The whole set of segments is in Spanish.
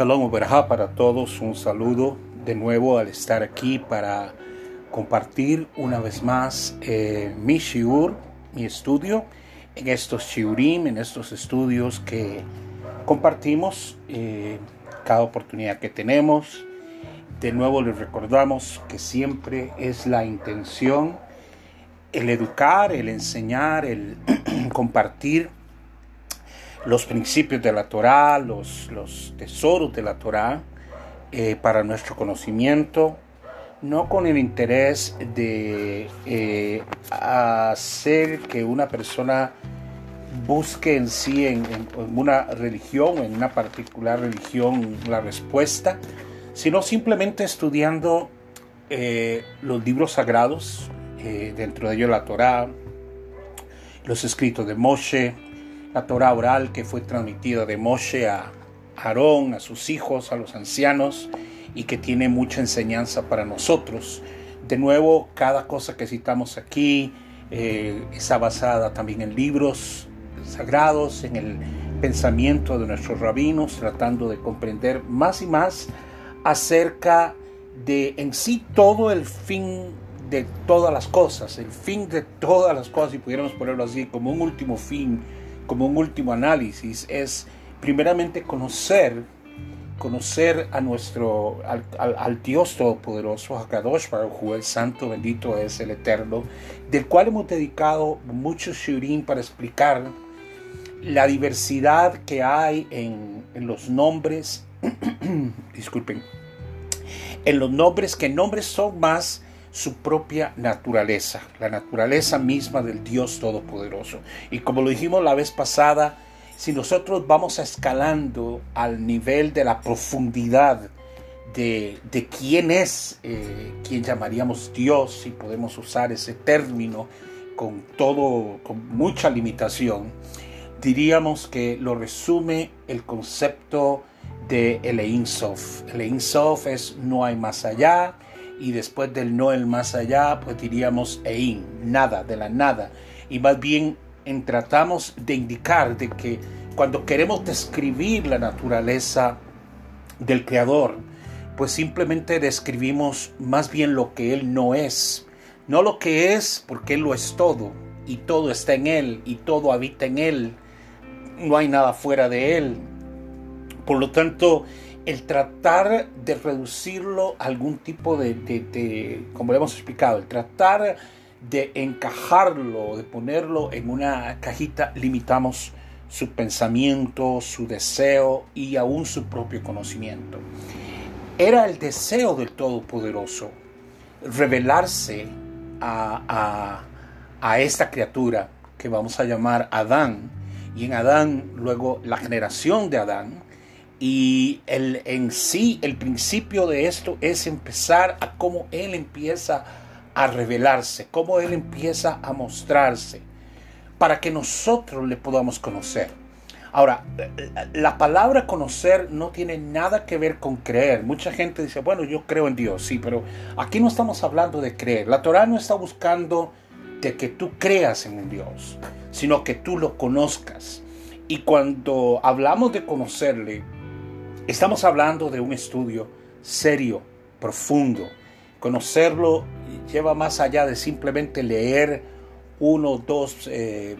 Shalom para todos, un saludo de nuevo al estar aquí para compartir una vez más eh, mi shiur, mi estudio, en estos shiurim, en estos estudios que compartimos eh, cada oportunidad que tenemos. De nuevo les recordamos que siempre es la intención el educar, el enseñar, el compartir los principios de la Torah, los, los tesoros de la Torah eh, para nuestro conocimiento, no con el interés de eh, hacer que una persona busque en sí, en, una religión, en una particular religión, la respuesta, sino simplemente estudiando eh, los libros sagrados, dentro de ellos la Torah, los escritos de Moshe, la Torah oral que fue transmitida de Moshe a Aarón, a sus hijos, a los ancianos y que tiene mucha enseñanza para nosotros. De nuevo, cada cosa que citamos aquí eh, está basada también en libros sagrados, en el pensamiento de nuestros rabinos, tratando de comprender más y más acerca de en sí todo el fin de todas las cosas, el fin de todas las cosas, si pudiéramos ponerlo así, como un último fin como un último análisis es primeramente conocer conocer a nuestro al, Dios todopoderoso Hakadosh Baruj el santo bendito es el eterno del cual hemos dedicado muchos shurim para explicar la diversidad que hay en, en los nombres disculpen en los nombres que nombres son más su propia naturaleza, la naturaleza misma del Dios Todopoderoso. Y como lo dijimos la vez pasada, si nosotros vamos escalando al nivel de la profundidad de, quién es, eh, quién llamaríamos Dios, si podemos usar ese término con todo, con mucha limitación, diríamos que lo resume el concepto de el Ein Sof. El Ein Sof es no hay más allá, y después del no el más allá, pues diríamos ein, nada, de la nada. Y más bien en, tratamos de indicar de que cuando queremos describir la naturaleza del Creador, pues simplemente describimos más bien lo que Él no es, no lo que es porque Él lo es todo y todo está en Él y todo habita en Él, no hay nada fuera de Él. Por lo tanto, el tratar de reducirlo a algún tipo de, como le hemos explicado, el tratar de encajarlo, de ponerlo en una cajita, limitamos su pensamiento, su deseo y aún su propio conocimiento. Era el deseo del Todopoderoso revelarse a, a esta criatura que vamos a llamar Adán, y en Adán luego la generación de Adán, y el, en sí, el principio de esto es empezar a cómo Él empieza a revelarse, cómo Él empieza a mostrarse, para que nosotros le podamos conocer. Ahora, la palabra conocer no tiene nada que ver con creer. Mucha gente dice, bueno, yo creo en Dios, sí, pero aquí no estamos hablando de creer. La Torah no está buscando de que tú creas en un Dios, sino que tú lo conozcas. Y cuando hablamos de conocerle, Estamos hablando de un estudio serio, profundo. Conocerlo lleva más allá de simplemente leer uno, dos eh,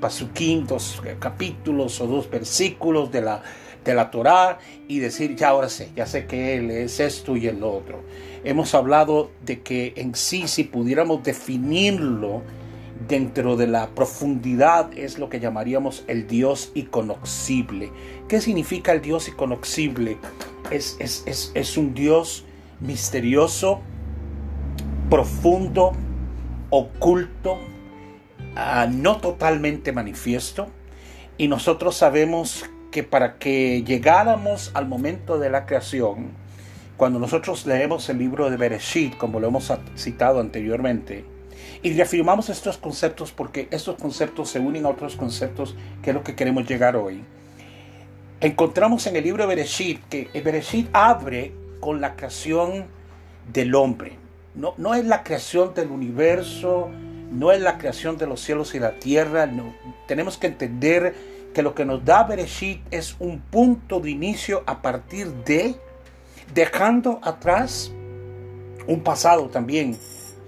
dos capítulos o dos versículos de la, de la Torá y decir, ya ahora sé, ya sé que Él es esto y el otro. Hemos hablado de que en sí, si pudiéramos definirlo, dentro de la profundidad es lo que llamaríamos el Dios iconoxible. ¿Qué significa el Dios iconoxible? Es, es, un Dios misterioso, profundo, oculto, ah, no totalmente manifiesto. Y nosotros sabemos que para que llegáramos al momento de la creación, cuando nosotros leemos el libro de Bereshit, como lo hemos citado anteriormente, y reafirmamos estos conceptos porque estos conceptos se unen a otros conceptos que es lo que queremos llegar hoy. Encontramos en el libro de Bereshit que Bereshit abre con la creación del hombre. No, no es la creación del universo, no es la creación de los cielos y la tierra. Tenemos que entender que lo que nos da Bereshit es un punto de inicio a partir de dejando atrás un pasado también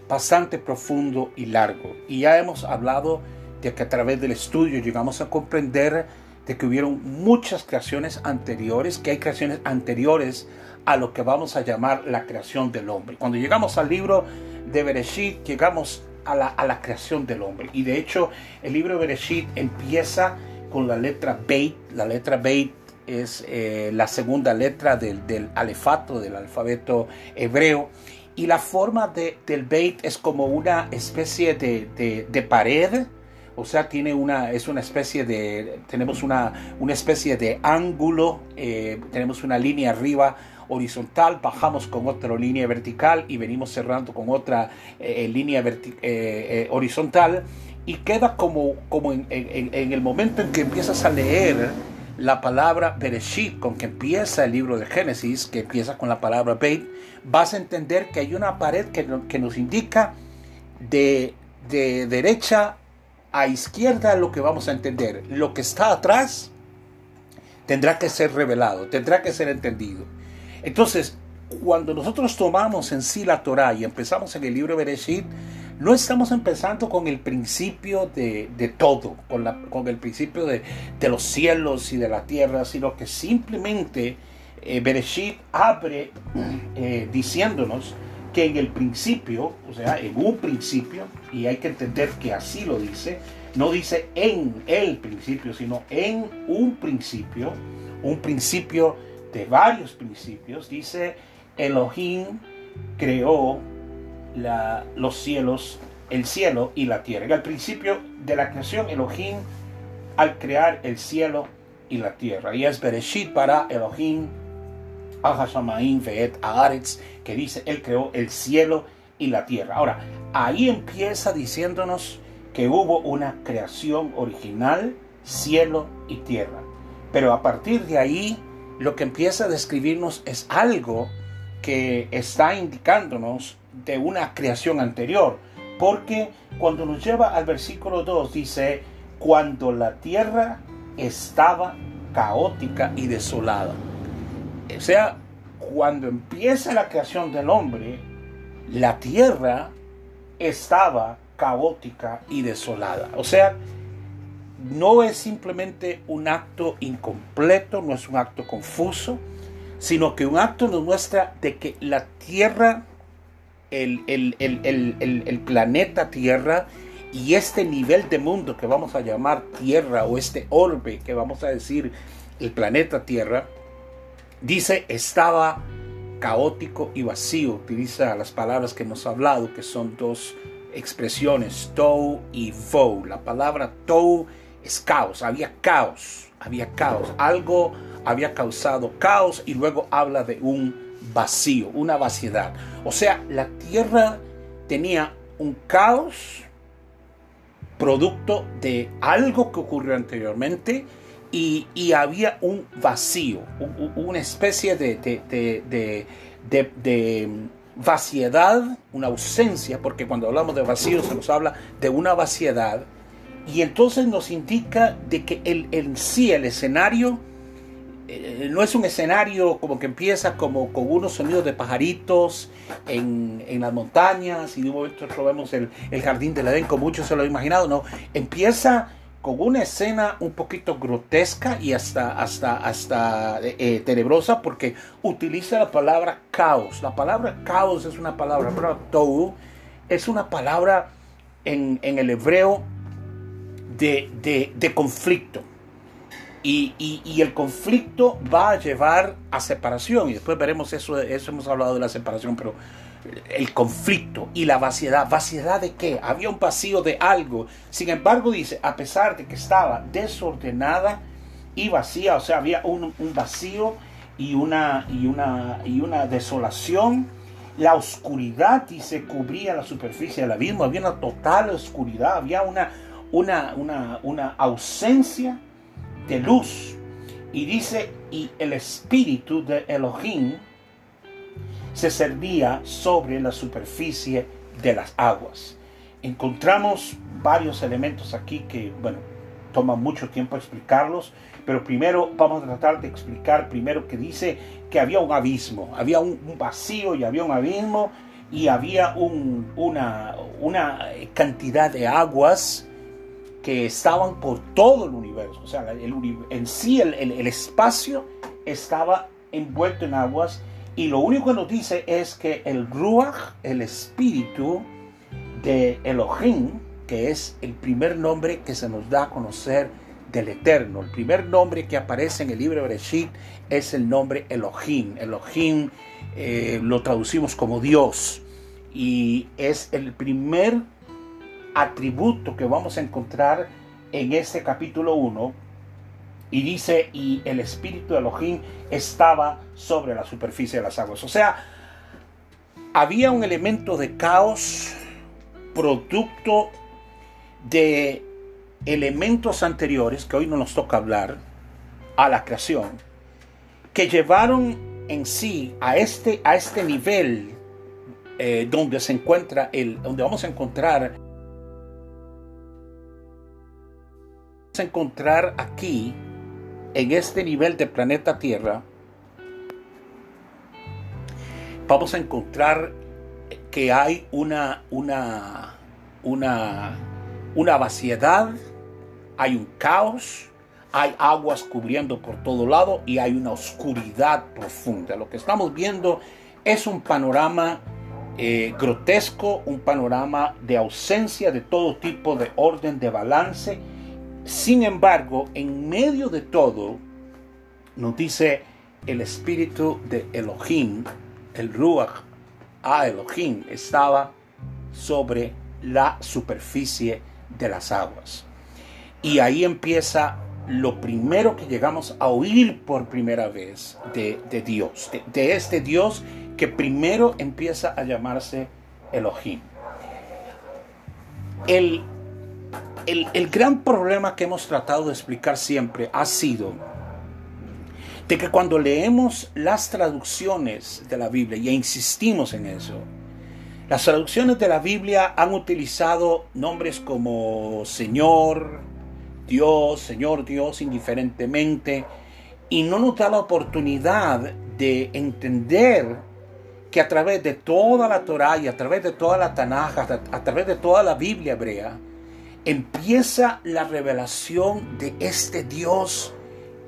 bastante profundo y largo. Y ya hemos hablado de que a través del estudio llegamos a comprender de que hubieron muchas creaciones anteriores, que hay creaciones anteriores a lo que vamos a llamar la creación del hombre. Cuando llegamos al libro de Bereshit, llegamos a la, a la creación del hombre. Y de hecho, el libro de Bereshit empieza con la letra Beit. La letra Beit es eh, la segunda letra del, del, alefato, del alfabeto hebreo. Y la forma de, del Beit es como una especie de, de, de pared. O sea, tiene una, es una especie de, tenemos una, una especie de ángulo, eh, tenemos una línea arriba horizontal, bajamos con otra línea vertical y venimos cerrando con otra eh, línea eh, horizontal. Y queda como, como en, en, el momento en que empiezas a leer la palabra Bereshit, con que empieza el libro de Génesis, que empieza con la palabra Beit, vas a entender que hay una pared que, nos indica de, de derecha a izquierda lo que vamos a entender. Lo que está atrás tendrá que ser revelado, tendrá que ser entendido. Entonces, cuando nosotros tomamos en sí la Torah y empezamos en el libro Bereshit, no estamos empezando con el principio de, todo, con, el principio de, de, los cielos y de la tierra, sino que simplemente eh, Bereshit abre eh, diciéndonos que en el principio, o sea, en un principio, y hay que entender que así lo dice, no dice en el principio, sino en un principio, un principio de varios principios, dice Elohim creó los cielos, el cielo y la tierra. En el principio de la creación, Elohim al crear el cielo y la tierra. Y es Bereshit para Elohim que dice, Él creó el cielo y la tierra. Ahora, ahí empieza diciéndonos que hubo una creación original, cielo y tierra. Pero a partir de ahí, lo que empieza a describirnos es algo que está indicándonos de una creación anterior. Porque cuando nos lleva al versículo 2 dice, cuando la tierra estaba caótica y desolada. O sea, cuando empieza la creación del hombre, la tierra estaba caótica y desolada. O sea, no es simplemente un acto incompleto, no es un acto confuso, sino que un acto nos muestra de que la tierra, el, planeta Tierra y este nivel de mundo que vamos a llamar Tierra o este orbe que vamos a decir el planeta Tierra, Dice, estaba caótico y vacío. Utiliza las palabras que hemos hablado, que son dos expresiones, tou y vo. La palabra tou es caos, había caos, había caos. Algo había causado caos y luego habla de un vacío, una vaciedad. O sea, la tierra tenía un caos producto de algo que ocurrió anteriormente y, había un vacío, una especie de, de, vaciedad, una ausencia, porque cuando hablamos de vacío se nos habla de una vaciedad, y entonces nos indica de que el, en sí el escenario eh, no es un escenario como que empieza como con unos sonidos de pajaritos en, en las montañas y de momento vemos el, el jardín del Edén como muchos se lo han imaginado, no, empieza con una escena un poquito grotesca y hasta, hasta, hasta eh, tenebrosa porque utiliza la palabra caos. La palabra caos es una palabra, pero es una palabra en, el hebreo de, conflicto. Y, el conflicto va a llevar a separación. Y después veremos eso, eso hemos hablado de la separación, pero el conflicto y la vaciedad. ¿Vaciedad de qué? Había un vacío de algo. Sin embargo, dice, a pesar de que estaba desordenada y vacía, o sea, había un, vacío y una, y, una, y una desolación, la oscuridad, dice, cubría la superficie del abismo, había una total oscuridad, había una, una, una, una ausencia de luz. Y dice, y el espíritu de Elohim, se servía sobre la superficie de las aguas. Encontramos varios elementos aquí que, bueno, toma mucho tiempo explicarlos, pero primero vamos a tratar de explicar primero que dice que había un abismo, había un, vacío y había un abismo y había una, una cantidad de aguas que estaban por todo el universo. O sea, el, en sí el, el, espacio estaba envuelto en aguas y lo único que nos dice es que el Ruach, el espíritu de Elohim, que es el primer nombre que se nos da a conocer del Eterno. El primer nombre que aparece en el libro de Bereshit es el nombre Elohim. Elohim eh, lo traducimos como Dios y es el primer atributo que vamos a encontrar en este capítulo 1 y dice y el espíritu de Elohim estaba sobre la superficie de las aguas. O sea, había un elemento de caos producto de elementos anteriores, que hoy no nos toca hablar, a la creación, que llevaron en sí a este, a este nivel eh, donde se encuentra el, donde vamos a encontrar, a encontrar aquí, en este nivel de planeta Tierra, vamos a encontrar que hay una, una, una, una vaciedad, hay un caos, hay aguas cubriendo por todo lado y hay una oscuridad profunda. Lo que estamos viendo es un panorama eh, grotesco, un panorama de ausencia de todo tipo de orden, de balance. Sin embargo, en medio de todo, nos dice el espíritu de Elohim, el Ruach a Elohim estaba sobre la superficie de las aguas. Y ahí empieza lo primero que llegamos a oír por primera vez de, Dios, de, este Dios que primero empieza a llamarse Elohim. El, el, gran problema que hemos tratado de explicar siempre ha sido de que cuando leemos las traducciones de la Biblia, y insistimos en eso, las traducciones de la Biblia han utilizado nombres como Señor, Dios, Señor Dios, indiferentemente, y no nos da la oportunidad de entender que a través de toda la Torah y a través de toda la Tanaja, a través de toda la Biblia hebrea, empieza la revelación de este Dios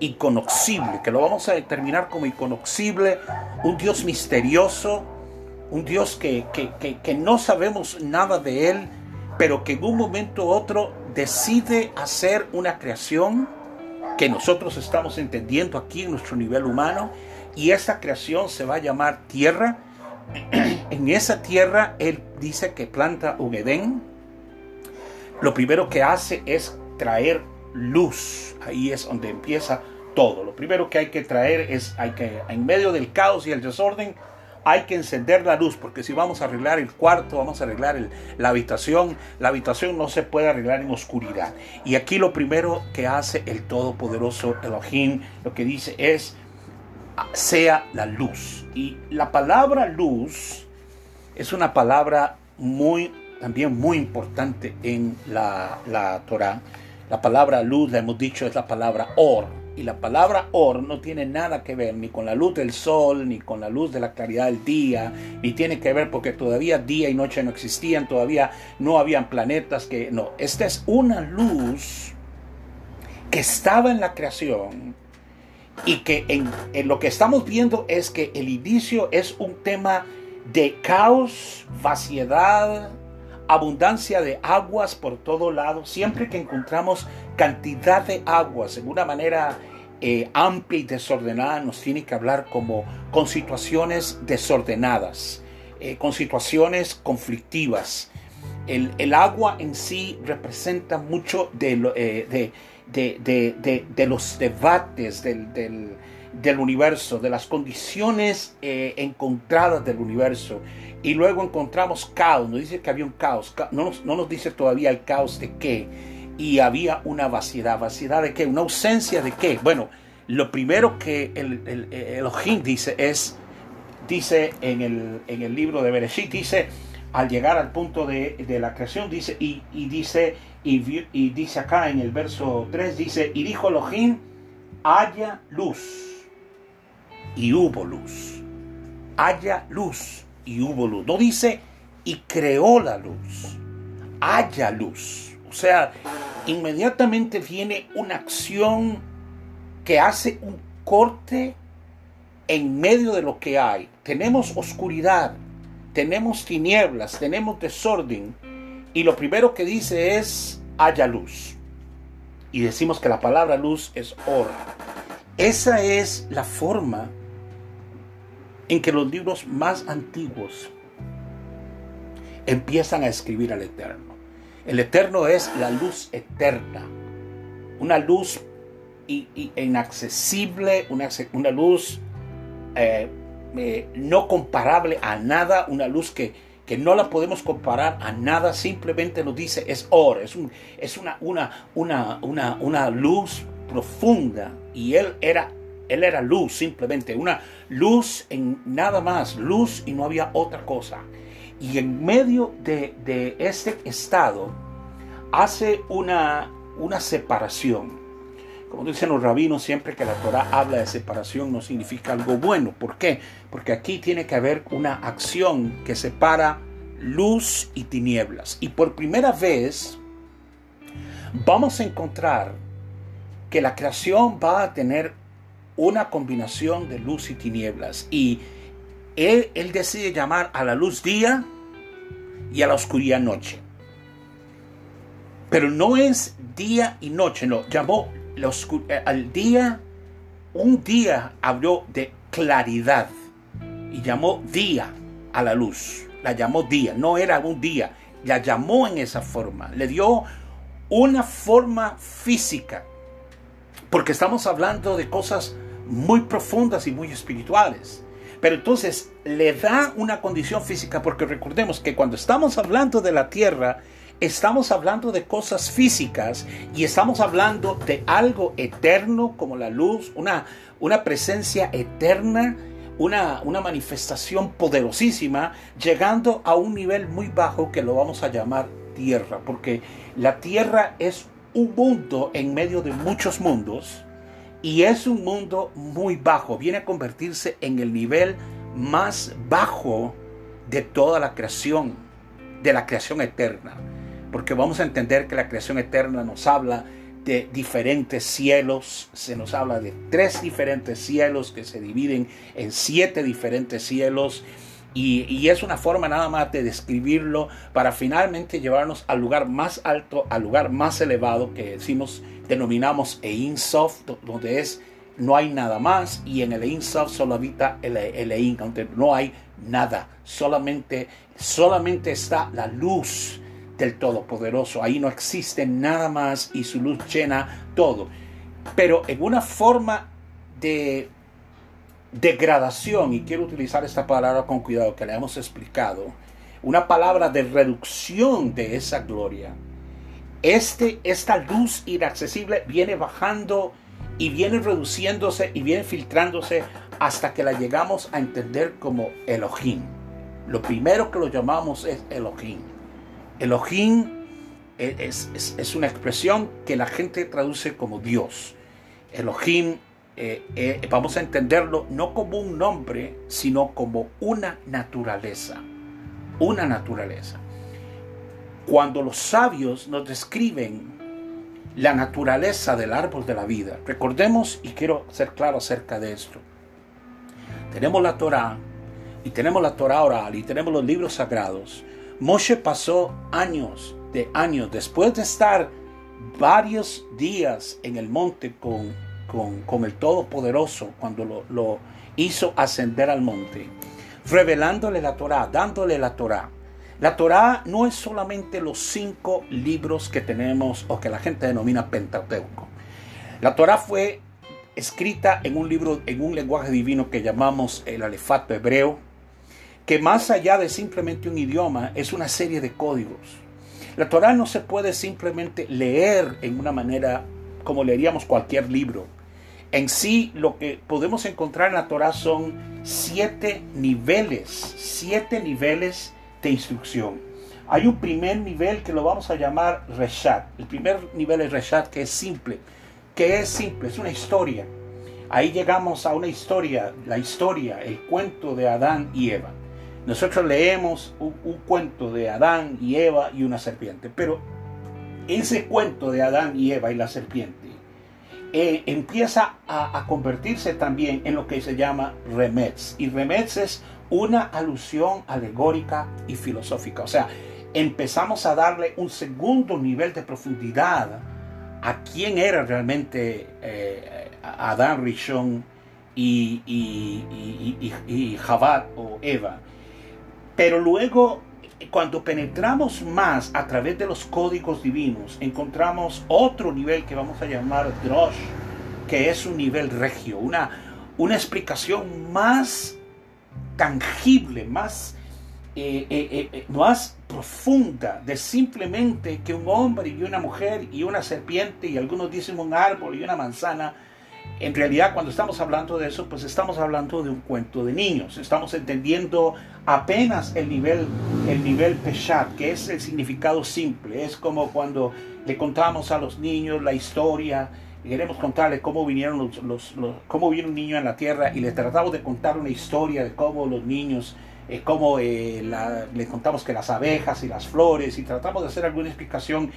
iconoxible, que lo vamos a determinar como iconoxible, un Dios misterioso, un Dios que, que, no sabemos nada de Él, pero que en un momento u otro decide hacer una creación que nosotros estamos entendiendo aquí en nuestro nivel humano, y esa creación se va a llamar tierra. En esa tierra Él dice que planta un Edén. Lo primero que hace es traer luz. Ahí es donde empieza todo. Lo primero que hay que traer es, hay que, en medio del caos y el desorden, hay que encender la luz, porque si vamos a arreglar el cuarto, vamos a arreglar la habitación, la habitación no se puede arreglar en oscuridad. Y aquí lo primero que hace el Todopoderoso Elohim, lo que dice es, sea la luz. Y la palabra luz es una palabra muy, también muy importante en la, la Torah. La palabra luz, la hemos dicho, es la palabra or y la palabra or no tiene nada que ver ni con la luz del sol, ni con la luz de la claridad del día, ni tiene que ver porque todavía día y noche no existían, todavía no habían planetas que no. Esta es una luz que estaba en la creación y que en, lo que estamos viendo es que el inicio es un tema de caos, vaciedad, abundancia de aguas por todo lado. Siempre que encontramos cantidad de aguas en una manera eh, amplia y desordenada, nos tiene que hablar como con situaciones desordenadas, eh, con situaciones conflictivas. El, agua en sí representa mucho de, eh, los debates del, universo, de las condiciones encontradas del universo. Y luego encontramos caos, nos dice que había un caos, no nos, no nos dice todavía el caos de qué. Y había una vaciedad, vaciedad de qué, una ausencia de qué. Bueno, lo primero que el, el, dice es, dice en el, en el libro de Bereshit, dice, al llegar al punto de, la creación, dice, y, dice, y, y, dice acá en el verso 3, dice, y dijo Elohim, haya luz, y hubo luz. Haya luz, y hubo luz. No dice, y creó la luz. Haya luz. O sea, inmediatamente viene una acción que hace un corte en medio de lo que hay. Tenemos oscuridad, tenemos tinieblas, tenemos desorden. Y lo primero que dice es, haya luz. Y decimos que la palabra luz es hora. Esa es la forma en que los libros más antiguos empiezan a escribir al Eterno. El Eterno es la luz eterna, una luz inaccesible, una, luz eh, eh, no comparable a nada, una luz que, que, no la podemos comparar a nada, simplemente nos dice es oro, es, es una, una, una, una, una luz profunda y él era él era luz, simplemente, una luz en nada más, luz y no había otra cosa. Y en medio de, este estado hace una, una separación. Como dicen los rabinos, siempre que la Torah habla de separación no significa algo bueno. ¿Por qué? Porque aquí tiene que haber una acción que separa luz y tinieblas. Y por primera vez vamos a encontrar que la creación va a tener una combinación de luz y tinieblas. Y él, decide llamar a la luz día y a la oscuridad noche. Pero no es día y noche, no, llamó eh, al día, un día habló de claridad y llamó día a la luz. La llamó día, no era un día, la llamó en esa forma, le dio una forma física, porque estamos hablando de cosas muy profundas y muy espirituales. Pero entonces le da una condición física, porque recordemos que cuando estamos hablando de la tierra, estamos hablando de cosas físicas y estamos hablando de algo eterno como la luz, una, una presencia eterna, una, una manifestación poderosísima, llegando a un nivel muy bajo que lo vamos a llamar tierra, porque la tierra es un mundo en medio de muchos mundos y es un mundo muy bajo, viene a convertirse en el nivel más bajo de toda la creación, de la creación eterna porque vamos a entender que la creación eterna nos habla de diferentes cielos, se nos habla de tres diferentes cielos que se dividen en siete diferentes cielos. Y, es una forma nada más de describirlo para finalmente llevarnos al lugar más alto, al lugar más elevado que decimos, denominamos Ein Sof, donde es no hay nada más y en el Ein Sof solo habita el, el Ein, donde no hay nada, solamente, solamente está la luz del Todopoderoso. Ahí no existe nada más y su luz llena todo. Pero en una forma de degradación, y quiero utilizar esta palabra con cuidado que le hemos explicado, una palabra de reducción de esa gloria. Este, esta luz inaccesible viene bajando y viene reduciéndose y viene filtrándose hasta que la llegamos a entender como Elohim. Lo primero que lo llamamos es Elohim. Elohim es, una expresión que la gente traduce como Dios. Elohim, eh, eh, vamos a entenderlo no como un nombre, sino como una naturaleza. Una naturaleza. Cuando los sabios nos describen la naturaleza del árbol de la vida, recordemos, y quiero ser claro acerca de esto, tenemos la Torah, y tenemos la Torah oral, y tenemos los libros sagrados, Moshe pasó años de años después de estar varios días en el monte con, con, el Todopoderoso cuando lo, lo, hizo ascender al monte, revelándole la Torah, dándole la Torah. La Torah no es solamente los cinco libros que tenemos o que la gente denomina Pentateuco. La Torah fue escrita en un libro, en un lenguaje divino que llamamos el alefato hebreo, que más allá de simplemente un idioma es una serie de códigos. La Torah no se puede simplemente leer en una manera como leeríamos cualquier libro. En sí, lo que podemos encontrar en la Torah son siete niveles, siete niveles de instrucción. Hay un primer nivel que lo vamos a llamar Reshat. El primer nivel es Reshat, que es simple. Que es simple, es una historia. Ahí llegamos a una historia, la historia, el cuento de Adán y Eva. Nosotros leemos un, cuento de Adán y Eva y una serpiente, pero ese cuento de Adán y Eva y la serpiente eh, empieza a, convertirse también en lo que se llama remets. Y remets es una alusión alegórica y filosófica. O sea, empezamos a darle un segundo nivel de profundidad a quién era realmente eh, Adán Rishon y, y, y, y o Eva. Pero luego, cuando penetramos más a través de los códigos divinos, encontramos otro nivel que vamos a llamar Drosh, que es un nivel regio, una, una explicación más tangible, más, eh, eh, eh, más profunda de simplemente que un hombre y una mujer y una serpiente y algunos dicen un árbol y una manzana en realidad cuando estamos hablando de eso, pues estamos hablando de un cuento de niños. Estamos entendiendo apenas el nivel, el nivel peshat, que es el significado simple. Es como cuando le contamos a los niños la historia, y queremos contarles cómo vinieron los, los, cómo vino un niño en la tierra y le tratamos de contar una historia de cómo los niños eh, cómo eh, le contamos que las abejas y las flores y tratamos de hacer alguna explicación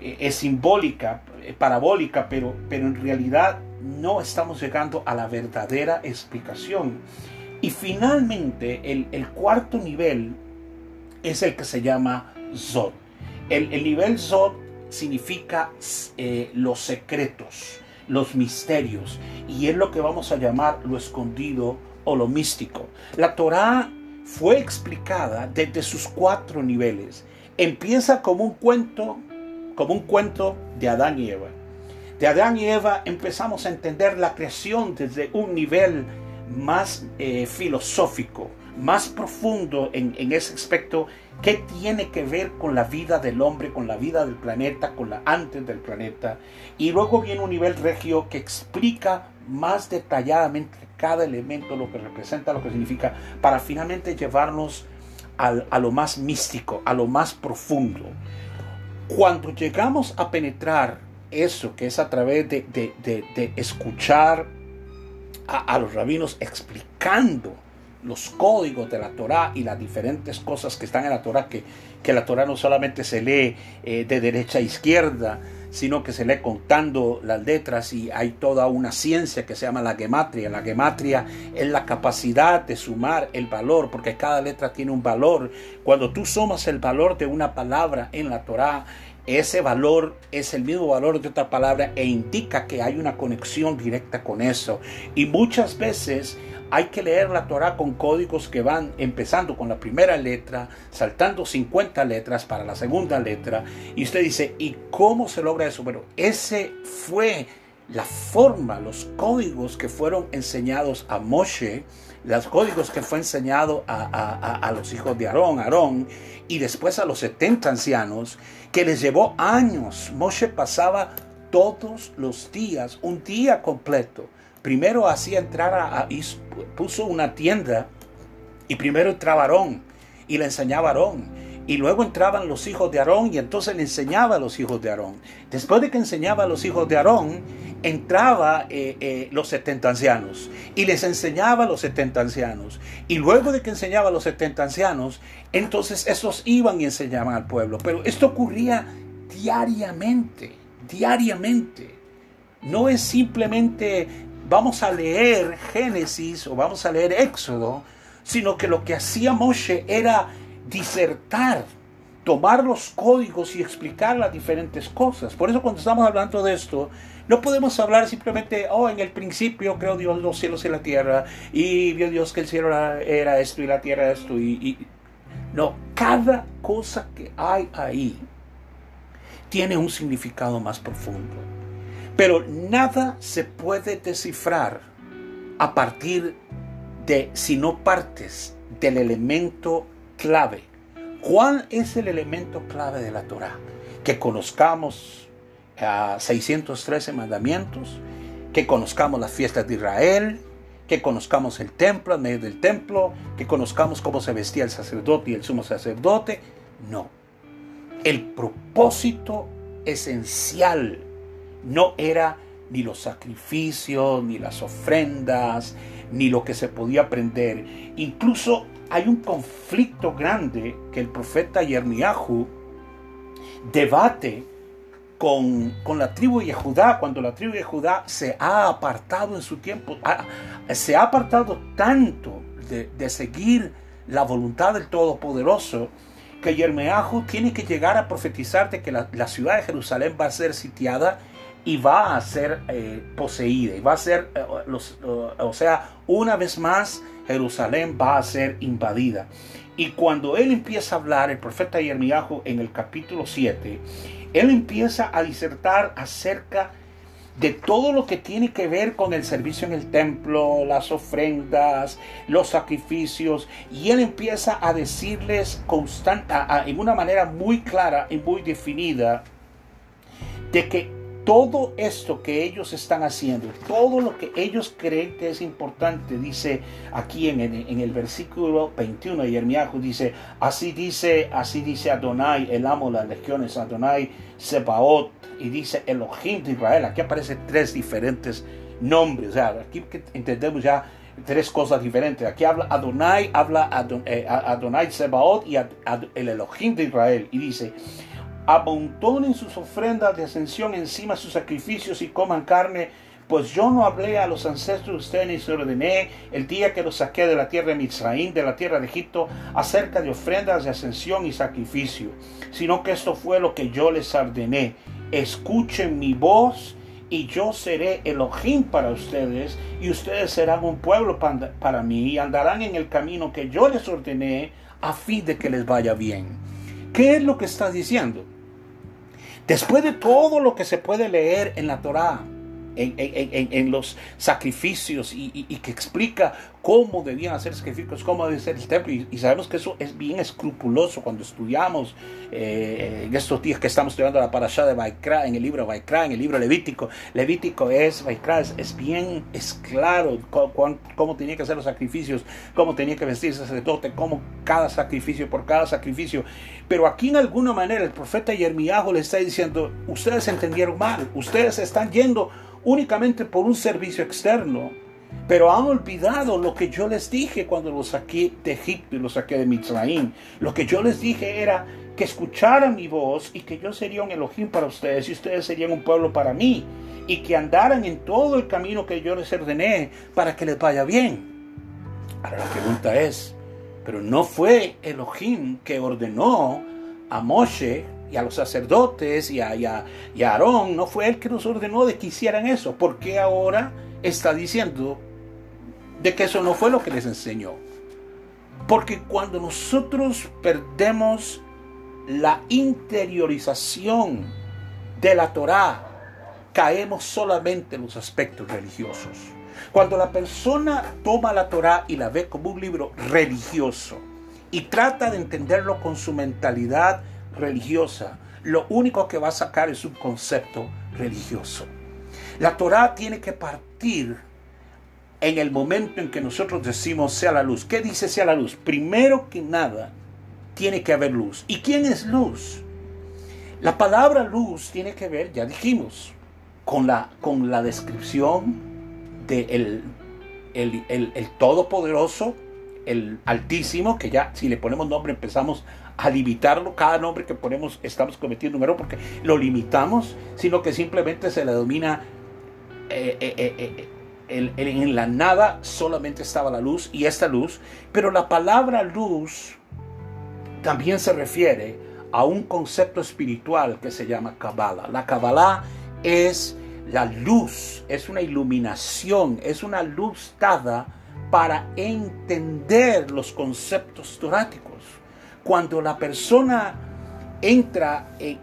eh, es simbólica, eh, parabólica, pero, pero en realidad no estamos llegando a la verdadera explicación. Y finalmente, el, cuarto nivel es el que se llama Zod. El, nivel Zod significa eh, los secretos, los misterios, y es lo que vamos a llamar lo escondido o lo místico. La Torá fue explicada desde sus cuatro niveles. Empieza como un cuento como un cuento de Adán y Eva. De Adán y Eva empezamos a entender la creación desde un nivel más eh, filosófico, más profundo en, ese aspecto que tiene que ver con la vida del hombre, con la vida del planeta, con la antes del planeta. Y luego viene un nivel regio que explica más detalladamente cada elemento, lo que representa, lo que significa, para finalmente llevarnos a lo más místico, a lo más profundo. Cuando llegamos a penetrar eso, que es a través de, escuchar a, los rabinos explicando los códigos de la Torah y las diferentes cosas que están en la Torah, que, que la Torah no solamente se lee eh, de derecha a izquierda, sino que se lee contando las letras y hay toda una ciencia que se llama la gematria. La gematria es la capacidad de sumar el valor, porque cada letra tiene un valor. Cuando tú sumas el valor de una palabra en la Torah, ese valor es el mismo valor de otra palabra e indica que hay una conexión directa con eso. Y muchas veces hay que leer la Torah con códigos que van empezando con la primera letra, saltando 50 letras para la segunda letra. Y usted dice, ¿y cómo se logra eso? Bueno, ese fue la forma, los códigos que fueron enseñados a Moshe, los códigos que fue enseñado a, los hijos de Aarón, Aarón, y después a los 70 ancianos, que les llevó años. Moshe pasaba todos los días, un día completo, primero hacía entrar a, puso una tienda y primero entraba Aarón y le enseñaba a Aarón. Y luego entraban los hijos de Aarón y entonces le enseñaba a los hijos de Aarón. Después de que enseñaba a los hijos de Aarón, entraba eh, eh, los 70 ancianos y les enseñaba a los 70 ancianos. Y luego de que enseñaba a los 70 ancianos, entonces esos iban y enseñaban al pueblo. Pero esto ocurría diariamente, diariamente. No es simplemente vamos a leer Génesis o vamos a leer Éxodo, sino que lo que hacía Moshe era disertar, tomar los códigos y explicar las diferentes cosas. Por eso cuando estamos hablando de esto, no podemos hablar simplemente, oh, en el principio creó Dios los cielos y la tierra, y vio Dios que el cielo era, esto y la tierra esto, y, y no, cada cosa que hay ahí tiene un significado más profundo. Pero nada se puede descifrar a partir de si no partes del elemento clave. ¿Cuál es el elemento clave de la Torah? Que conozcamos a 613 mandamientos, que conozcamos las fiestas de Israel, que conozcamos el templo, en medio del templo, que conozcamos cómo se vestía el sacerdote y el sumo sacerdote. No. El propósito esencial no era ni los sacrificios, ni las ofrendas, ni lo que se podía aprender. Incluso hay un conflicto grande que el profeta Yermiahu debate con, la tribu de Judá, cuando la tribu de Judá se ha apartado en su tiempo, se ha apartado tanto de, seguir la voluntad del Todopoderoso, que Yermeahu tiene que llegar a profetizar de que la, ciudad de Jerusalén va a ser sitiada y va a ser eh, poseída, y va a ser, eh, los, o sea, una vez más Jerusalén va a ser invadida. Y cuando él empieza a hablar, el profeta Yermiahu en el capítulo 7, él empieza a disertar acerca de todo lo que tiene que ver con el servicio en el templo, las ofrendas, los sacrificios, y él empieza a decirles constante, en una manera muy clara y muy definida de que todo esto que ellos están haciendo, todo lo que ellos creen que es importante, dice aquí en, el versículo 21 de Yermiahu, dice, así dice, así dice Adonai, el amo de las legiones, Adonai Sebaot, y dice Elohim de Israel, aquí aparecen tres diferentes nombres, aquí entendemos ya tres cosas diferentes, aquí habla Adonai, habla eh, Adonai Sebaot y el Elohim de Israel, y dice, amontonen sus ofrendas de ascensión encima sus sacrificios y coman carne, pues yo no hablé a los ancestros de ustedes ni se ordené el día que los saqué de la tierra de Mizraín, de la tierra de Egipto, acerca de ofrendas de ascensión y sacrificio, sino que esto fue lo que yo les ordené. Escuchen mi voz y yo seré Elohim para ustedes y ustedes serán un pueblo para mí y andarán en el camino que yo les ordené a fin de que les vaya bien. ¿Qué es lo que está diciendo? Después de todo lo que se puede leer en la Torá, en, los sacrificios y, que explica cómo debían hacer sacrificios, cómo debe ser el templo. Y, sabemos que eso es bien escrupuloso cuando estudiamos eh, en estos días que estamos estudiando la parasha de Baikra, en el libro Baikra, en el libro Levítico. Levítico es, Baikra es, bien, es claro cómo, tenía que hacer los sacrificios, cómo tenía que vestirse el sacerdote, cómo cada sacrificio por cada sacrificio. Pero aquí en alguna manera el profeta Yermiajo le está diciendo, ustedes entendieron mal, ustedes están yendo únicamente por un servicio externo pero han olvidado lo que yo les dije cuando los saqué de Egipto y los saqué de Mitzrayim. Lo que yo les dije era que escucharan mi voz y que yo sería un Elohim para ustedes y ustedes serían un pueblo para mí. Y que andaran en todo el camino que yo les ordené para que les vaya bien. Ahora la pregunta es, pero no fue Elohim que ordenó a Moshe y a los sacerdotes y a, Aarón, no fue él que nos ordenó de que hicieran eso. ¿Por qué ahora está diciendo de que eso no fue lo que les enseñó. Porque cuando nosotros perdemos la interiorización de la Torá, caemos solamente en los aspectos religiosos. Cuando la persona toma la Torá y la ve como un libro religioso y trata de entenderlo con su mentalidad religiosa, lo único que va a sacar es un concepto religioso. La Torá tiene que partir en el momento en que nosotros decimos sea la luz. ¿Qué dice sea la luz? Primero que nada, tiene que haber luz. ¿Y quién es luz? La palabra luz tiene que ver, ya dijimos, con la, con la descripción de el, el, Todopoderoso, el Altísimo, que ya si le ponemos nombre empezamos a limitarlo. Cada nombre que ponemos estamos cometiendo un error porque lo limitamos, sino que simplemente se le domina eh, eh, eh, en la nada solamente estaba la luz y esta luz, pero la palabra luz también se refiere a un concepto espiritual que se llama Kabbalah. La Kabbalah es la luz, es una iluminación, es una luz dada para entender los conceptos toráticos. Cuando la persona entra en,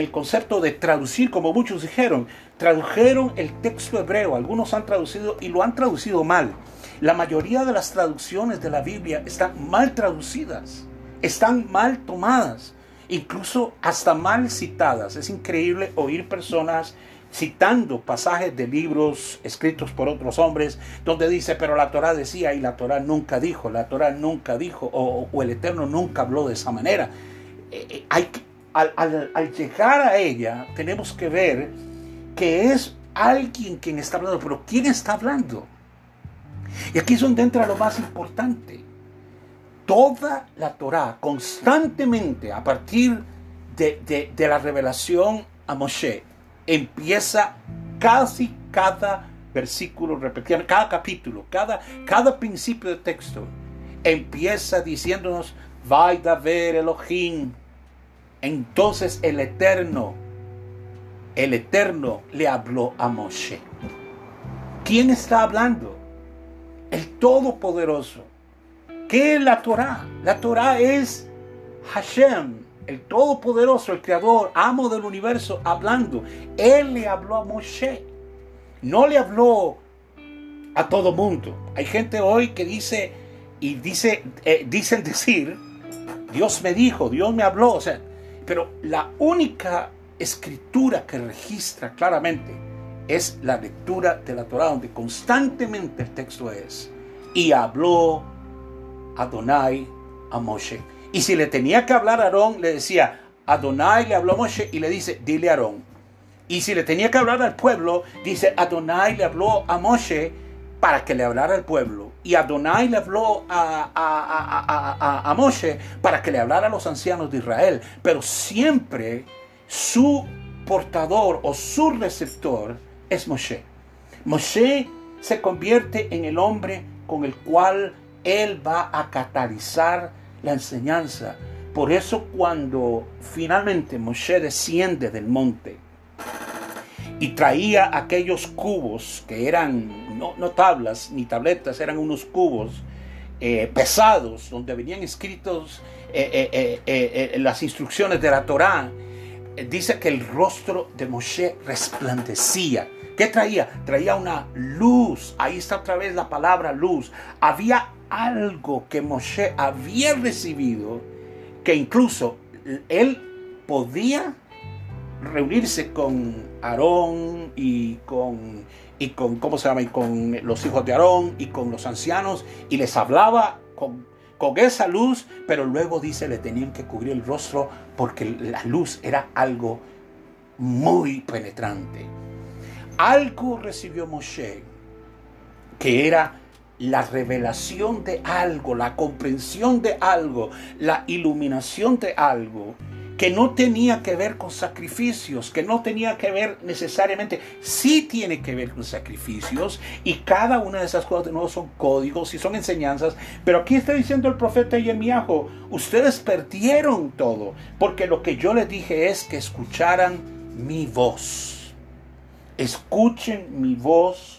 el concepto de traducir, como muchos dijeron, tradujeron el texto hebreo, algunos han traducido y lo han traducido mal. La mayoría de las traducciones de la Biblia están mal traducidas, están mal tomadas, incluso hasta mal citadas. Es increíble oír personas citando pasajes de libros escritos por otros hombres, donde dice, pero la Torah decía y la Torah nunca dijo, la Torah nunca dijo, o, el Eterno nunca habló de esa manera. Eh, eh, hay, al, llegar a ella, tenemos que ver que es alguien quien está hablando, pero ¿quién está hablando? Y aquí es donde entra lo más importante. Toda la Torah, constantemente, a partir de, la revelación a Moshe, empieza casi cada versículo repetido, cada capítulo, cada, cada principio de texto, empieza diciéndonos, Vaida ver Elohim. Entonces el Eterno, el Eterno le habló a Moshe. ¿Quién está hablando? El Todopoderoso. ¿Qué es la Torah? La Torah es Hashem, el Todopoderoso, el Creador, amo del universo, hablando. Él le habló a Moshe. No le habló a todo mundo. Hay gente hoy que dice y dice, eh, dicen decir, Dios me dijo, Dios me habló. Pero la única escritura que registra claramente es la lectura de la Torah, donde constantemente el texto es, y habló Adonai a Moshe. Y si le tenía que hablar a Aarón, le decía, Adonai le habló a Moshe y le dice, dile a Aarón. Y si le tenía que hablar al pueblo, dice, Adonai le habló a Moshe para que le hablara al pueblo. Y Adonai le habló a, a, a, Moshe para que le hablara a los ancianos de Israel. Pero siempre su portador o su receptor es Moshe. Moshe se convierte en el hombre con el cual él va a catalizar la enseñanza. Por eso cuando finalmente Moshe desciende del monte y traía aquellos cubos que eran no, tablas ni tabletas, eran unos cubos eh, pesados donde venían escritos eh, eh, las instrucciones de la Torá, dice que el rostro de Moshe resplandecía. ¿Qué traía? Traía una luz. Ahí está otra vez la palabra luz. Había algo que Moshe había recibido que incluso él podía reunirse con Aarón y con y con cómo se llama y con los hijos de Aarón y con los ancianos y les hablaba con, con esa luz, pero luego dice le tenían que cubrir el rostro porque la luz era algo muy penetrante. Algo recibió Moshe que era la revelación de algo, la comprensión de algo, la iluminación de algo que no tenía que ver con sacrificios, que no tenía que ver necesariamente, sí tiene que ver con sacrificios y cada una de esas cosas de nuevo son códigos y son enseñanzas, pero aquí está diciendo el profeta Yemiajo, ustedes perdieron todo, porque lo que yo les dije es que escucharan mi voz, escuchen mi voz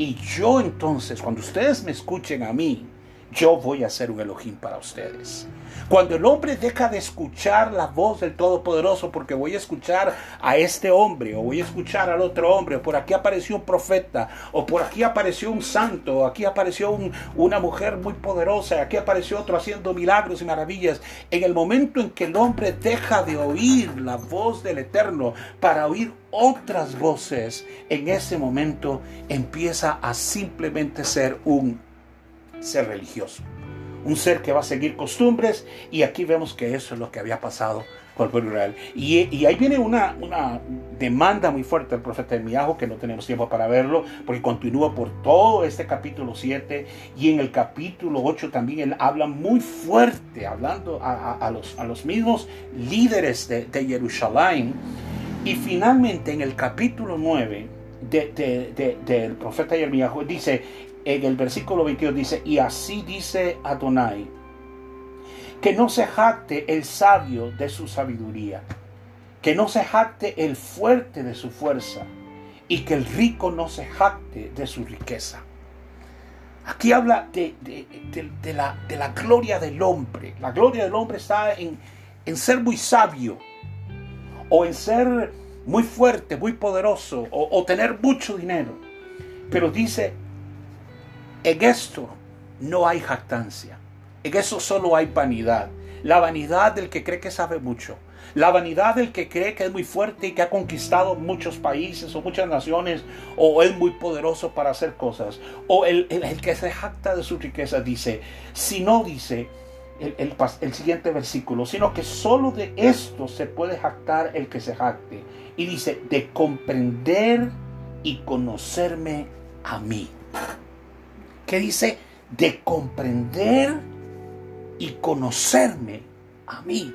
y yo entonces, cuando ustedes me escuchen a mí, yo voy a ser un Elohim para ustedes. Cuando el hombre deja de escuchar la voz del Todopoderoso, porque voy a escuchar a este hombre, o voy a escuchar al otro hombre, o por aquí apareció un profeta, o por aquí apareció un santo, o aquí apareció una mujer muy poderosa, aquí apareció otro haciendo milagros y maravillas. En el momento en que el hombre deja de oír la voz del Eterno para oír otras voces, en ese momento empieza a simplemente ser un ser religioso. Un ser que va a seguir costumbres y aquí vemos que eso es lo que había pasado con el pueblo Israel. Y, ahí viene una, una, demanda muy fuerte del profeta de Miajo, que no tenemos tiempo para verlo, porque continúa por todo este capítulo 7 y en el capítulo 8 también él habla muy fuerte, hablando a, los, a los mismos líderes de, de Jerusalén y finalmente en el capítulo 9 del profeta Jeremías dice, en el versículo 22 dice, y así dice Adonai, que no se jacte el sabio de su sabiduría, que no se jacte el fuerte de su fuerza, y que el rico no se jacte de su riqueza. Aquí habla de, la, de, la, gloria del hombre. La gloria del hombre está en, en ser muy sabio, o en ser muy fuerte, muy poderoso, o, tener mucho dinero. Pero dice, en esto no hay jactancia, en eso solo hay vanidad. la vanidad del que cree que sabe mucho, la vanidad del que cree que es muy fuerte y que ha conquistado muchos países o muchas naciones o es muy poderoso para hacer cosas, o el, que se jacta de su riqueza, dice, si no dice el, el siguiente versículo, sino que solo de esto se puede jactar el que se jacte. Y dice, de comprender y conocerme a mí. ¿Qué dice? De comprender y conocerme a mí.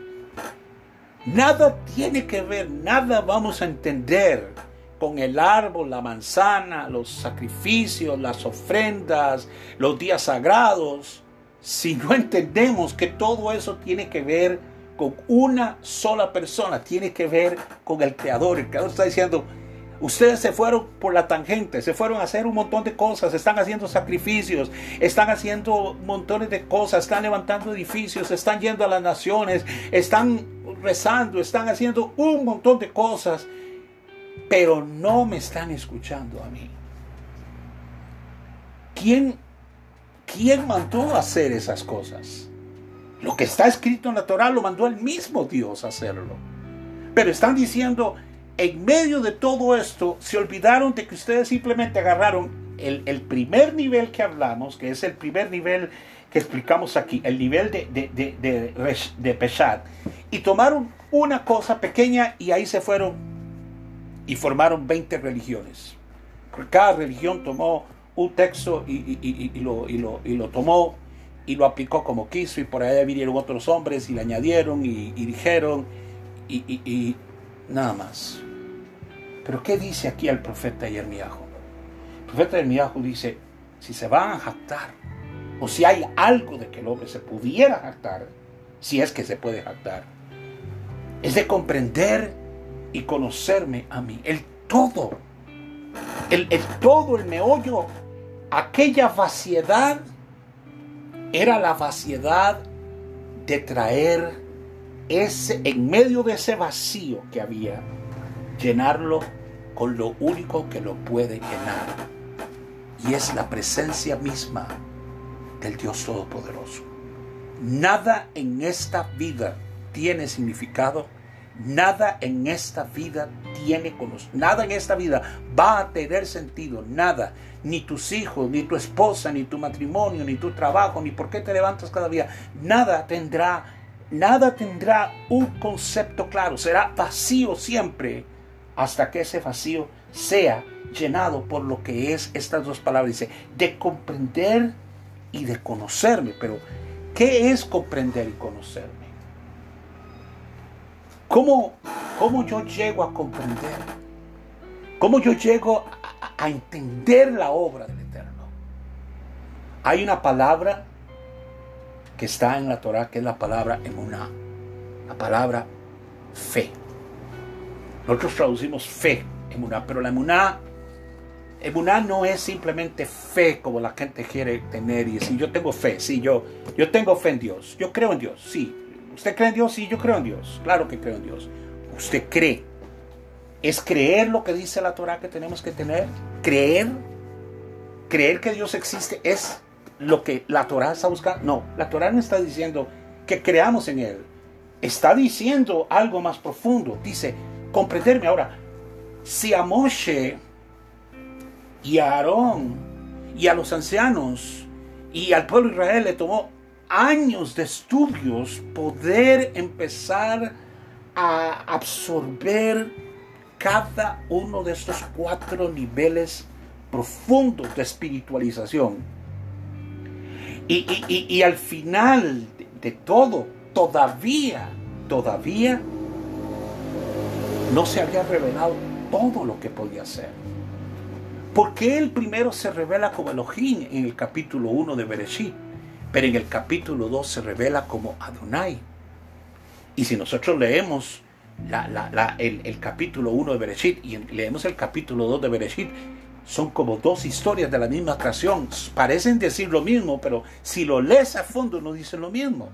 Nada tiene que ver, nada vamos a entender con el árbol, la manzana, los sacrificios, las ofrendas, los días sagrados, si no entendemos que todo eso tiene que ver con una sola persona, tiene que ver con el Creador. El Creador está diciendo, Ustedes se fueron por la tangente, se fueron a hacer un montón de cosas, están haciendo sacrificios, están haciendo montones de cosas, están levantando edificios, están yendo a las naciones, están rezando, están haciendo un montón de cosas, pero no me están escuchando a mí. ¿Quién, quién mandó a hacer esas cosas? Lo que está escrito en la Torah lo mandó el mismo Dios a hacerlo. Pero están diciendo, en medio de todo esto, se olvidaron de que ustedes simplemente agarraron el, primer nivel que hablamos, que es el primer nivel que explicamos aquí, el nivel de, de, de, de, Peshat, y tomaron una cosa pequeña y ahí se fueron y formaron 20 religiones. Cada religión tomó un texto y, lo, lo, y, lo, tomó y lo aplicó como quiso y por ahí vinieron otros hombres y le añadieron y, dijeron y, nada más. Pero ¿qué dice aquí el profeta Yermiajo? El profeta Yermiajo dice, si se van a jactar, o si hay algo de que el hombre se pudiera jactar, si es que se puede jactar, es de comprender y conocerme a mí, el todo, el, el todo, el meollo, aquella vaciedad era la vaciedad de traer ese, en medio de ese vacío que había, llenarlo con lo único que lo puede llenar. Y es la presencia misma del Dios Todopoderoso. Nada en esta vida tiene significado. Nada en esta vida tiene nada en esta vida va a tener sentido, nada, ni tus hijos, ni tu esposa, ni tu matrimonio, ni tu trabajo, ni por qué te levantas cada día, nada tendrá, nada tendrá un concepto claro, será vacío siempre hasta que ese vacío sea llenado por lo que es estas dos palabras. Dice, de comprender y de conocerme. Pero, ¿qué es comprender y conocerme? ¿Cómo, cómo yo llego a comprender? ¿Cómo yo llego a, a entender la obra del Eterno? Hay una palabra que está en la Torah que es la palabra emuná, la palabra fe. Nosotros traducimos fe, emuná, pero la emuná, emuná no es simplemente fe como la gente quiere tener y decir yo tengo fe, sí, yo, yo tengo fe en Dios, yo creo en Dios, sí. ¿Usted cree en Dios? Sí, yo creo en Dios. Claro que creo en Dios. Usted cree. ¿Es creer lo que dice la Torah que tenemos que tener? ¿Creer? ¿Creer que Dios existe es lo que la Torah está buscando? No, la Torah no está diciendo que creamos en Él. Está diciendo algo más profundo. Dice, comprenderme. Ahora, si a Moshe y a Aarón y a los ancianos y al pueblo de Israel le tomó años de estudios poder empezar a absorber cada uno de estos cuatro niveles profundos de espiritualización. Y, al final de todo, todavía, todavía no se había revelado todo lo que podía hacer. Porque él primero se revela como Elohim en el capítulo 1 de Bereshit, pero en el capítulo 2 se revela como Adonai. Y si nosotros leemos el, capítulo 1 de Bereshit y leemos el capítulo 2 de Bereshit, son como dos historias de la misma creación. Parecen decir lo mismo, pero si lo lees a fondo no dicen lo mismo.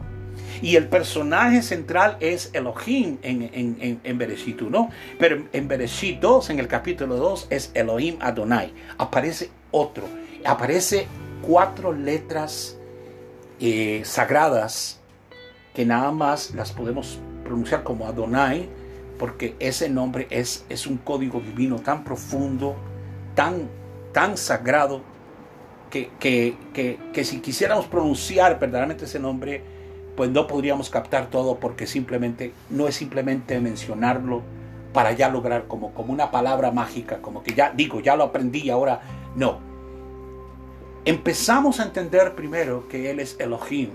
Y el personaje central es Elohim en, en, en, Bereshit 1, pero en Bereshit 2, en el capítulo 2, es Elohim Adonai. Aparece otro, aparece cuatro letras eh, sagradas que nada más las podemos pronunciar como Adonai, porque ese nombre es, es un código divino tan profundo, tan, tan sagrado, que, que, que, que si quisiéramos pronunciar verdaderamente ese nombre, pues no podríamos captar todo porque simplemente no es simplemente mencionarlo para ya lograr como, como una palabra mágica, como que ya digo, ya lo aprendí, ahora no. Empezamos a entender primero que Él es Elohim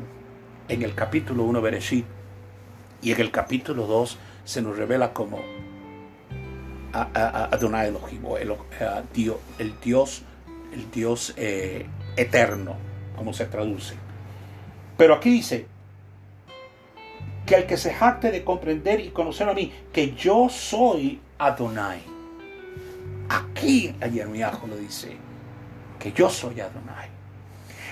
en el capítulo 1 Bereshit y en el capítulo 2 se nos revela como Adonai Elohim Dios, el Dios, el Dios eh, eterno, como se traduce. Pero aquí dice, que el que se jacte de comprender y conocer a mí, que yo soy Adonai. Aquí ayer mi hijo lo dice, que yo soy Adonai.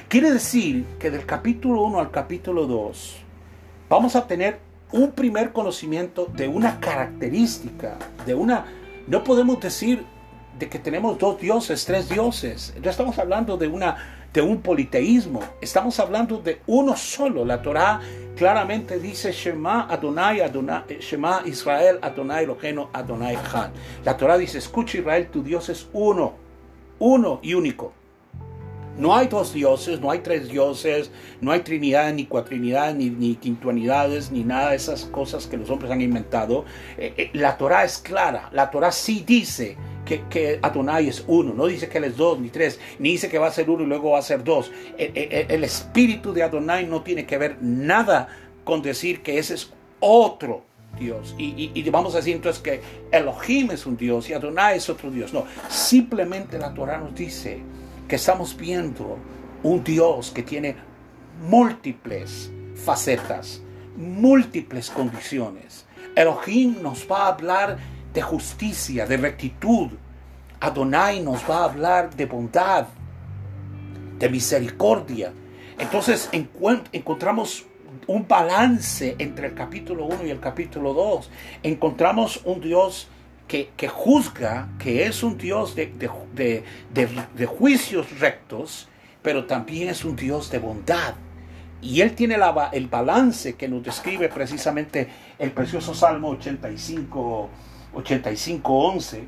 Quiere decir que del capítulo 1 al capítulo 2 vamos a tener un primer conocimiento de una característica, de una... No podemos decir de que tenemos dos dioses, tres dioses. No estamos hablando de, una, de un politeísmo, estamos hablando de uno solo. La Torah claramente dice Shema Adonai, Adonai Shema Israel, Adonai Eloheinu, Adonai Han. La Torah dice, escucha Israel, tu Dios es uno, uno y único. No hay dos dioses, no hay tres dioses, no hay trinidad, ni cuatrinidad, ni, ni quintuanidades, ni nada de esas cosas que los hombres han inventado. Eh, eh, la Torah es clara, la Torah sí dice que, Adonai es uno, no dice que él es dos ni tres, ni dice que va a ser uno y luego va a ser dos. El, espíritu de Adonai no tiene que ver nada con decir que ese es otro Dios. Y, y, vamos a decir entonces que Elohim es un Dios y Adonai es otro Dios. No, simplemente la Torah nos dice que estamos viendo un Dios que tiene múltiples facetas, múltiples condiciones. Elohim nos va a hablar de justicia, de rectitud. Adonai nos va a hablar de bondad, de misericordia. Entonces encontramos un balance entre el capítulo 1 y el capítulo 2. Encontramos un Dios que, juzga, que es un Dios de, juicios rectos, pero también es un Dios de bondad. Y Él tiene el balance que nos describe precisamente el precioso Salmo 85 85.11,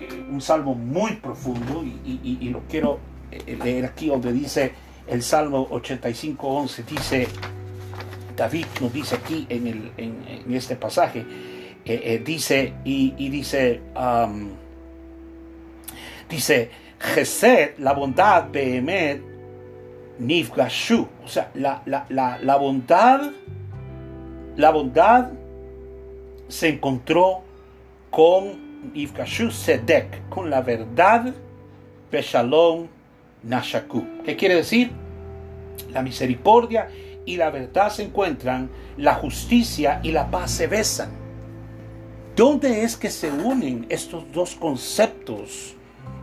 eh, un salmo muy profundo y, lo quiero eh, leer aquí donde dice el Salmo 85.11, dice, David nos dice aquí en, este pasaje, eh, dice, y, dice, dice, Gesed, la bondad, Behemet, Nifgashu, o sea, la, la, la, la bondad, la bondad se encontró con Ifkashu Sedek, con la verdad, Beshalom Nashaku. ¿Qué quiere decir? La misericordia y la verdad se encuentran, la justicia y la paz se besan. ¿Dónde es que se unen estos dos conceptos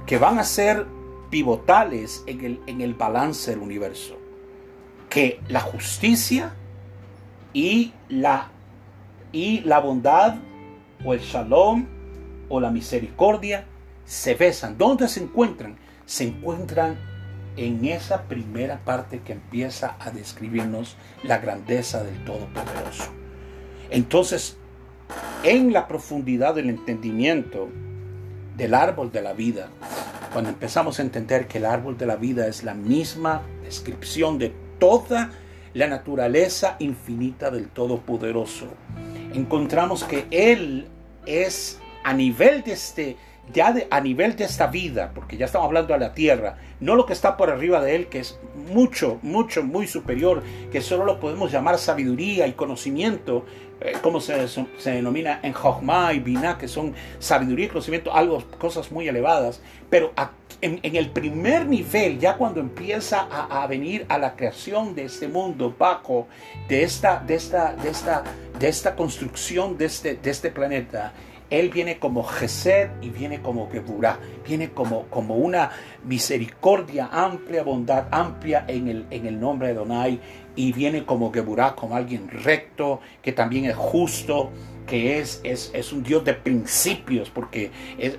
que van a ser pivotales en el, en el balance del universo? Que la justicia y la, y la bondad o el shalom o la misericordia se besan. ¿Dónde se encuentran? Se encuentran en esa primera parte que empieza a describirnos la grandeza del Todopoderoso. Entonces, en la profundidad del entendimiento del árbol de la vida, cuando empezamos a entender que el árbol de la vida es la misma descripción de toda la naturaleza infinita del Todopoderoso, encontramos que Él es a nivel de este, ya a nivel de esta vida, porque ya estamos hablando de la tierra, no lo que está por arriba de él, que es mucho, mucho, muy superior, que solo lo podemos llamar sabiduría y conocimiento, como se, se, denomina en Jochma y Binah, que son sabiduría y conocimiento, algo, cosas muy elevadas, pero en, en, el primer nivel, ya cuando empieza a, a, venir a la creación de este mundo bajo, de esta, de esta, de esta, de esta construcción de este, de este planeta, Él viene como Gesed y viene como Geburah. Viene como, como una misericordia amplia, bondad amplia en el, en el nombre de Donai. Y viene como Geburah, como alguien recto, que también es justo, que es, es, es, un Dios de principios, porque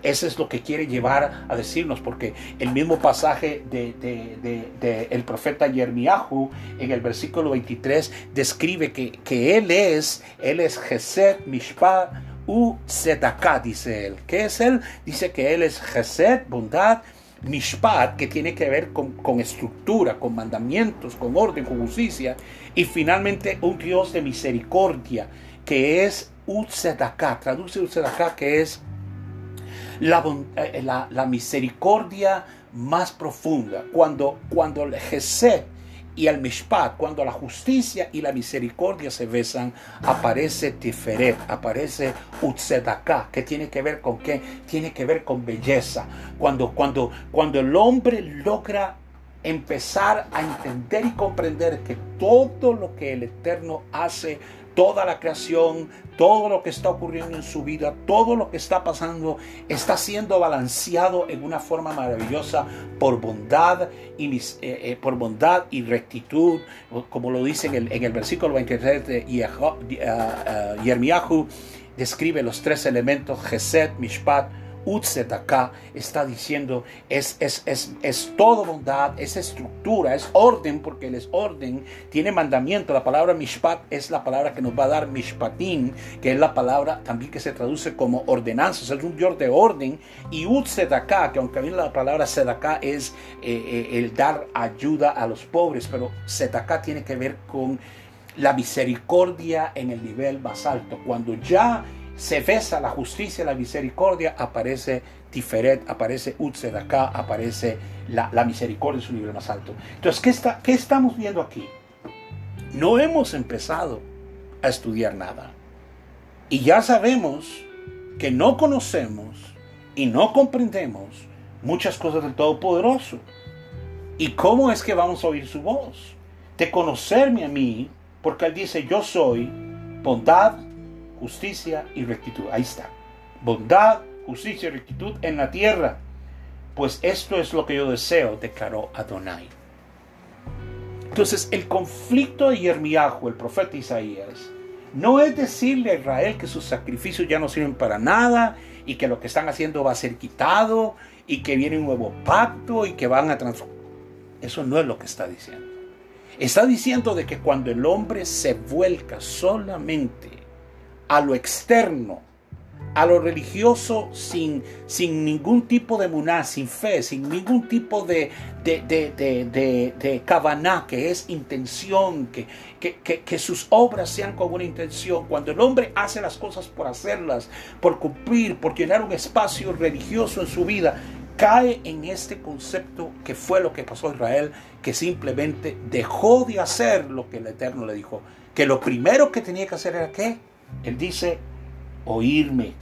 eso es lo que quiere llevar a decirnos, porque el mismo pasaje de, de, el profeta Yermiahu en el versículo 23 describe que, que él es, él es Gesed Mishpat U Zedaká, dice él. ¿Qué es él? Dice que él es Gesed, bondad, Mishpat, que tiene que ver con, con, estructura, con mandamientos, con orden, con justicia. Y finalmente un Dios de misericordia, que es Utzedaká, traduce Utzedaká, que es la, eh, la, la, misericordia más profunda. Cuando, cuando Gesed y el Mishpat, cuando la justicia y la misericordia se besan, aparece Tiferet, aparece Utzedaká, que tiene que ver con qué? Tiene que ver con belleza. Cuando, cuando, cuando el hombre logra empezar a entender y comprender que todo lo que el Eterno hace toda la creación, todo lo que está ocurriendo en su vida, todo lo que está pasando, está siendo balanceado en una forma maravillosa por bondad y, eh, eh, por bondad y rectitud, como lo dice en el, versículo 23 de Yermiahu, describe los tres elementos, Gesed, Mishpat, acá está diciendo es, es, es, es todo bondad, es estructura, es orden, porque él es orden, tiene mandamiento. La palabra mishpat es la palabra que nos va a dar mishpatim, que es la palabra también que se traduce como ordenanzas, es un Dios de orden. Y acá que aunque viene la palabra sedaká es eh, eh, el dar ayuda a los pobres, pero sedaká tiene que ver con la misericordia en el nivel más alto. Cuando ya se besa la justicia, la misericordia, aparece Tiferet, aparece acá aparece la, misericordia en su nivel más alto. Entonces, ¿qué, está, ¿qué estamos viendo aquí? No hemos empezado a estudiar nada. Y ya sabemos que no conocemos y no comprendemos muchas cosas del Todopoderoso. ¿Y cómo es que vamos a oír su voz? De conocerme a mí, porque Él dice, yo soy bondad, justicia y rectitud. Ahí está. Bondad, justicia y rectitud en la tierra. Pues esto es lo que yo deseo, declaró Adonai. Entonces, el conflicto de Yermiahu, el profeta Isaías, no es decirle a Israel que sus sacrificios ya no sirven para nada y que lo que están haciendo va a ser quitado y que viene un nuevo pacto y que van a transformar. Eso no es lo que está diciendo. Está diciendo de que cuando el hombre se vuelca solamente a lo externo, a lo religioso sin, sin ningún tipo de muná, sin fe, sin ningún tipo de, de, de, de, de que es intención, que, que, que, sus obras sean con una intención. Cuando el hombre hace las cosas por hacerlas, por cumplir, por llenar un espacio religioso en su vida, cae en este concepto que fue lo que pasó a Israel, que simplemente dejó de hacer lo que el Eterno le dijo, que lo primero que tenía que hacer era qué? Él dice, oírme,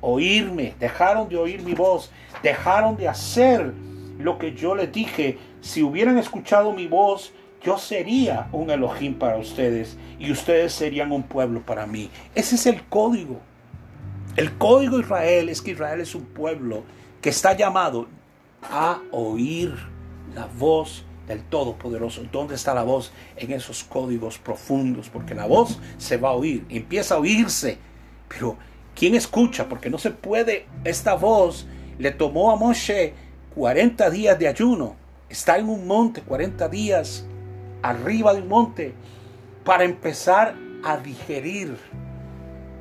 oírme, dejaron de oír mi voz, dejaron de hacer lo que yo les dije. Si hubieran escuchado mi voz, yo sería un Elohim para ustedes y ustedes serían un pueblo para mí. Ese es el código. El código de Israel es que Israel es un pueblo que está llamado a oír la voz del Todopoderoso. ¿Dónde está la voz? En esos códigos profundos, porque la voz se va a oír, empieza a oírse, pero ¿quién escucha? Porque no se puede, esta voz le tomó a Moshe 40 días de ayuno, está en un monte, 40 días arriba de un monte, para empezar a digerir,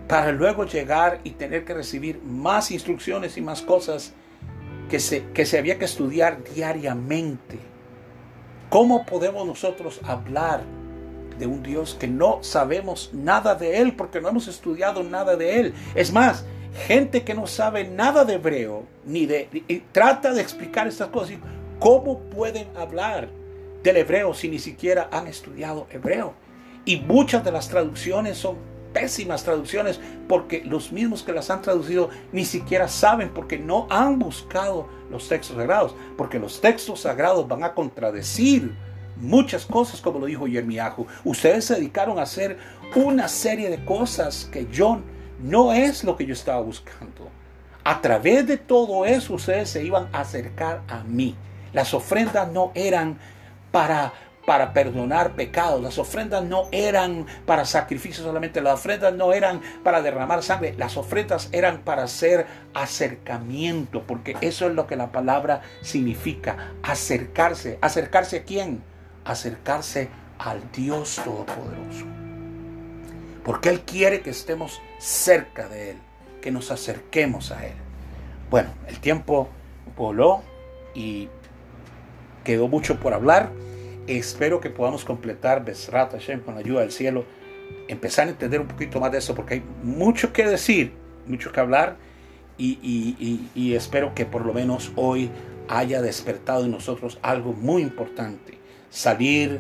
para luego llegar y tener que recibir más instrucciones y más cosas que se, que se había que estudiar diariamente. ¿Cómo podemos nosotros hablar de un Dios que no sabemos nada de Él porque no hemos estudiado nada de Él? Es más, gente que no sabe nada de hebreo, ni de, y trata de explicar estas cosas. ¿Cómo pueden hablar del hebreo si ni siquiera han estudiado hebreo? Y muchas de las traducciones son pésimas traducciones porque los mismos que las han traducido ni siquiera saben porque no han buscado los textos sagrados, porque los textos sagrados van a contradecir muchas cosas como lo dijo Yermiahu. Ustedes se dedicaron a hacer una serie de cosas que yo no es lo que yo estaba buscando. A través de todo eso ustedes se iban a acercar a mí. Las ofrendas no eran para para perdonar pecados. Las ofrendas no eran para sacrificios solamente, las ofrendas no eran para derramar sangre, las ofrendas eran para hacer acercamiento, porque eso es lo que la palabra significa, acercarse. ¿Acercarse a quién? Acercarse al Dios Todopoderoso. Porque Él quiere que estemos cerca de Él, que nos acerquemos a Él. Bueno, el tiempo voló y quedó mucho por hablar. Espero que podamos completar Besrat Hashem con la ayuda del cielo. Empezar a entender un poquito más de eso porque hay mucho que decir, mucho que hablar y, espero que por lo menos hoy haya despertado en nosotros algo muy importante. Salir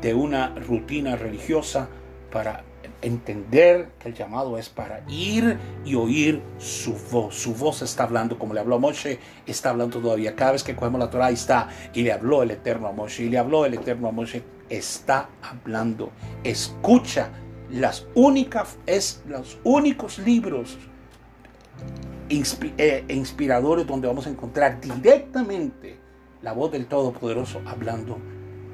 de una rutina religiosa para entender que el llamado es para ir y oír su voz. Su voz está hablando, como le habló a Moshe, está hablando todavía. Cada vez que cogemos la Torah, ahí está. Y le habló el Eterno a Moshe, y le habló el Eterno a Moshe. Está hablando. Escucha las únicas, es los únicos libros eh, inspiradores donde vamos a encontrar directamente la voz del Todopoderoso hablando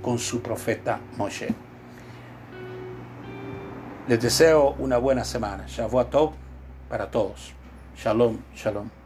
con su profeta Moshe. Les deseo una buena semana. Shavuot para todos. Shalom, shalom.